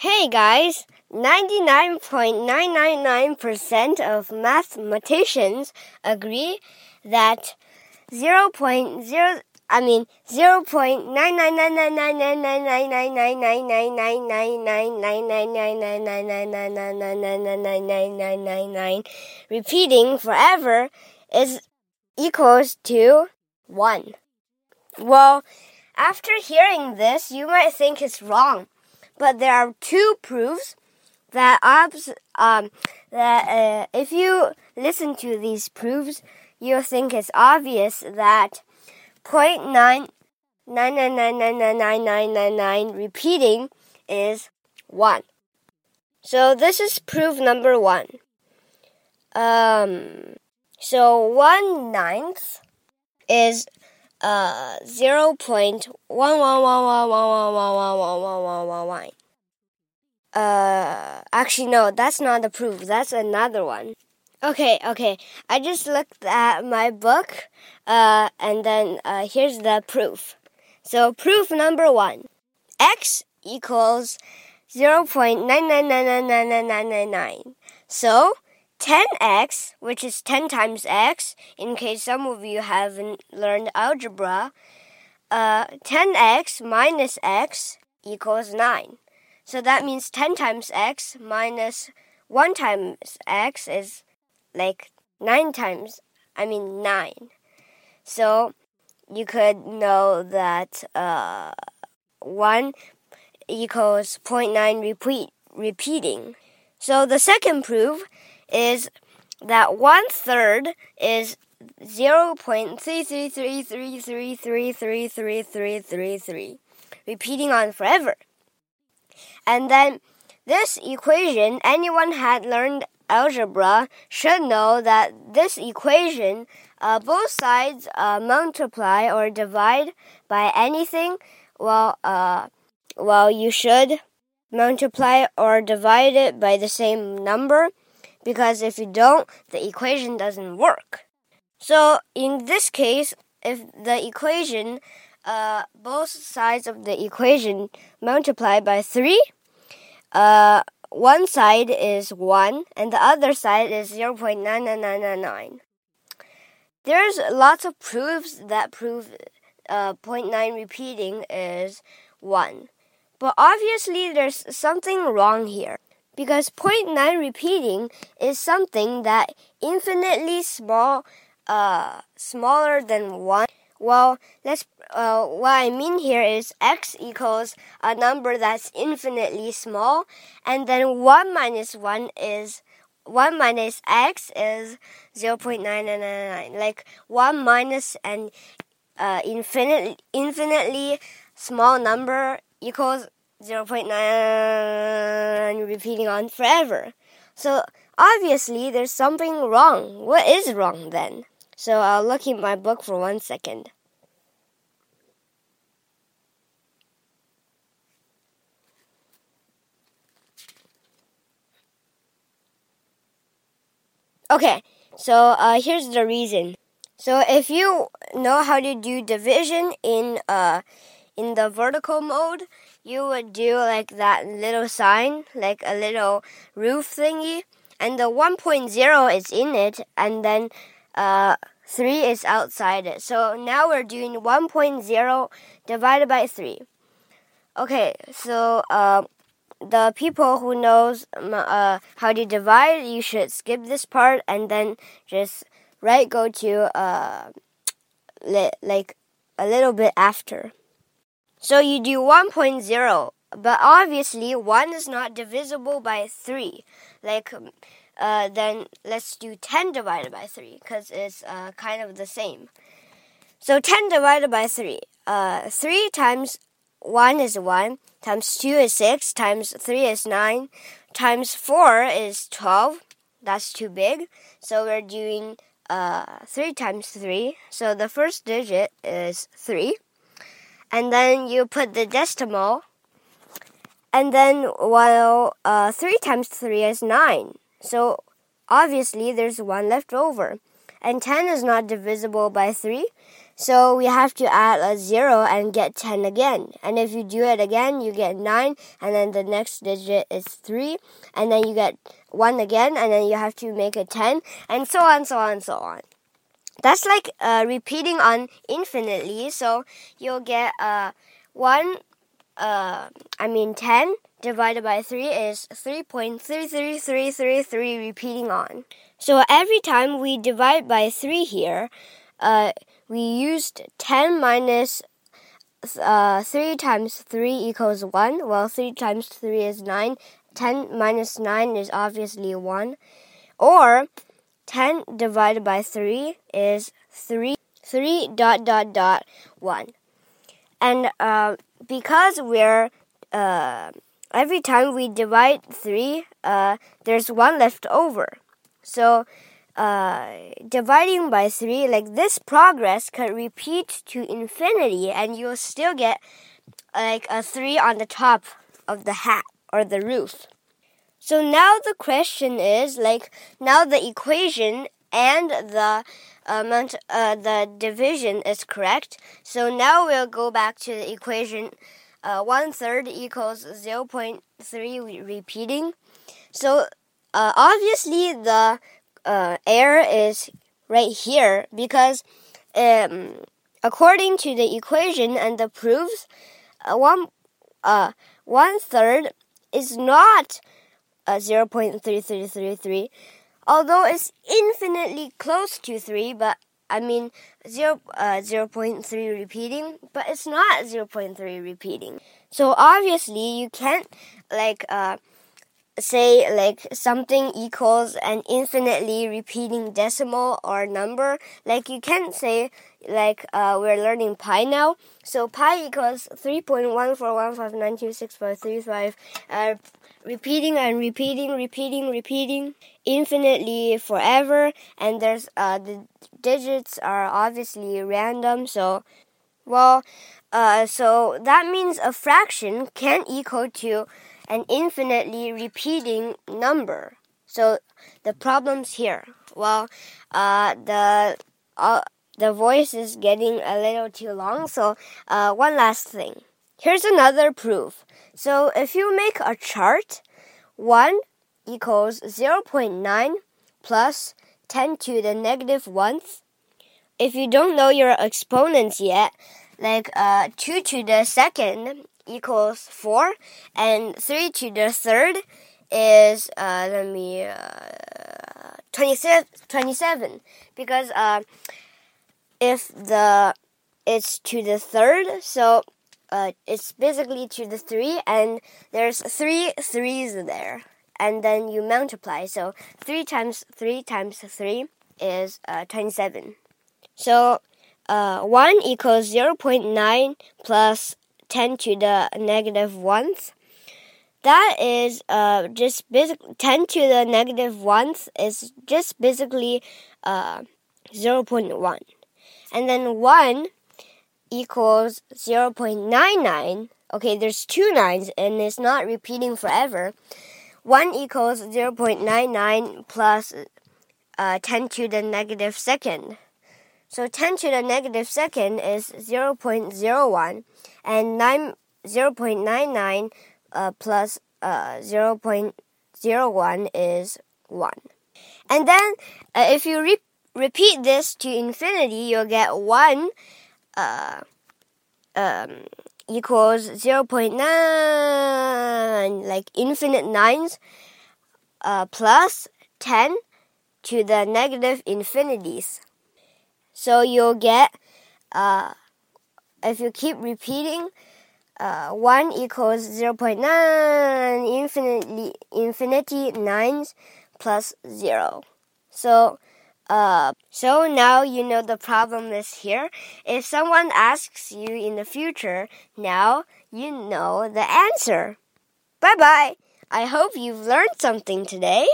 Hey guys, 99.999% of mathematicians agree that 0.0 I mean 0.9999999999999999999999999 repeating forever is equals to 1. Well, after hearing this, you might think it's wrong but there are two proofs that um, that uh, if you listen to these proofs, you'll think it's obvious that nine nine nine nine nine nine nine nine nine repeating is one. So this is proof number one. Um, so one ninth is uh, zero point one one one one one one one one one one one one. Uh, actually, no, that's not the proof. That's another one. Okay, okay. I just looked at my book, uh, and then uh, here's the proof. So, proof number one x equals 0.9999999. So, 10x, which is 10 times x, in case some of you haven't learned algebra, uh, 10x minus x equals 9. So that means 10 times x minus 1 times x is like 9 times, I mean 9. So you could know that uh, 1 equals 0.9 repeat, repeating. So the second proof is that one third is 0.33333333333, repeating on forever. And then this equation, anyone had learned algebra should know that this equation, uh, both sides uh, multiply or divide by anything. Well, uh, well, you should multiply or divide it by the same number because if you don't, the equation doesn't work. So in this case, if the equation, uh, both sides of the equation multiply by 3, uh, one side is 1 and the other side is 0.99999. There's lots of proofs that prove uh, 0.9 repeating is 1. But obviously there's something wrong here because 0.9 repeating is something that infinitely small uh, smaller than 1 well let's uh, what i mean here is x equals a number that's infinitely small and then 1 minus 1 is 1 minus x is 0.9999 like 1 minus an uh, infinite, infinitely small number equals 0.9 repeating on forever. So obviously there's something wrong. What is wrong then? So I'll look in my book for one second. Okay, so uh, here's the reason. So if you know how to do division in uh, in the vertical mode, you would do like that little sign, like a little roof thingy, and the 1.0 is in it, and then uh, 3 is outside it. So now we're doing 1.0 divided by 3. Okay, so uh, the people who knows uh, how to divide, you should skip this part and then just right go to uh, li like a little bit after. So you do 1.0, but obviously 1 is not divisible by 3. Like, uh, then let's do 10 divided by 3, because it's uh, kind of the same. So 10 divided by 3. Uh, 3 times 1 is 1, times 2 is 6, times 3 is 9, times 4 is 12. That's too big. So we're doing uh, 3 times 3. So the first digit is 3 and then you put the decimal, and then while uh, 3 times 3 is 9. So obviously there's 1 left over. And 10 is not divisible by 3, So we have to add a 0 and get 10 again. And if you do it again, you get 9, and then the next digit is 3, and then you get 1 again, and then you have to make a 10, and so on, so on, so on. That's like uh, repeating on infinitely, so you'll get uh, 1, uh, I mean 10 divided by 3 is 3.33333 repeating on. So every time we divide by 3 here, uh, we used 10 minus, uh, 3 times 3 equals 1. Well, 3 times 3 is 9. 10 minus 9 is obviously 1. Or 10 divided by 3 is 3, 3 dot dot dot 1. And uh, because we're uh, every time we divide 3, uh, there's 1 left over. So uh, dividing by 3, like this progress could repeat to infinity and you'll still get like a 3 on the top of the hat or the roof. So now the question is like now the equation and the amount uh, the division is correct. So now we'll go back to the equation uh, one third equals 0.3 repeating. So uh, obviously the uh, error is right here because um, according to the equation and the proofs, uh, one uh, one third is not uh, 0.3333, although it's infinitely close to 3, but I mean 0, uh, 0.3 repeating, but it's not 0.3 repeating. So obviously you can't like uh, say like something equals an infinitely repeating decimal or number. Like you can't say like uh, we're learning pi now. So pi equals 3.141592635. Uh, repeating and repeating, repeating, repeating infinitely forever. And there's uh, the digits are obviously random. So, well, uh, so that means a fraction can equal to an infinitely repeating number. So the problem's here. Well, uh, the uh, the voice is getting a little too long. So uh, one last thing. Here's another proof. So if you make a chart, one equals zero point nine plus ten to the negative one. If you don't know your exponents yet, like uh, 2 to the second equals 4, and 3 to the third is, uh, let me, uh, 27, 27 because uh, if the it's to the third, so uh, it's basically to the 3, and there's three threes there, and then you multiply, so 3 times 3 times 3 is uh, 27. So uh, 1 equals 0.9 plus 10 to the negative 1th. That is uh, just basically 10 to the negative 1th is just basically uh, 0.1. And then 1 equals 0.99. Okay, there's two nines and it's not repeating forever. 1 equals 0.99 plus, uh, 10 to the negative second. So 10 to the negative second is 0.01, and 9, 0.99 uh, plus uh, 0.01 is 1. And then uh, if you re repeat this to infinity, you'll get 1 uh, um, equals 0.9, like infinite nines, uh, plus 10 to the negative infinities. So you'll get, uh, if you keep repeating, uh, 1 equals 0 0.9 infinitely, infinity 9s plus 0. So, uh, so now you know the problem is here. If someone asks you in the future, now you know the answer. Bye bye. I hope you've learned something today.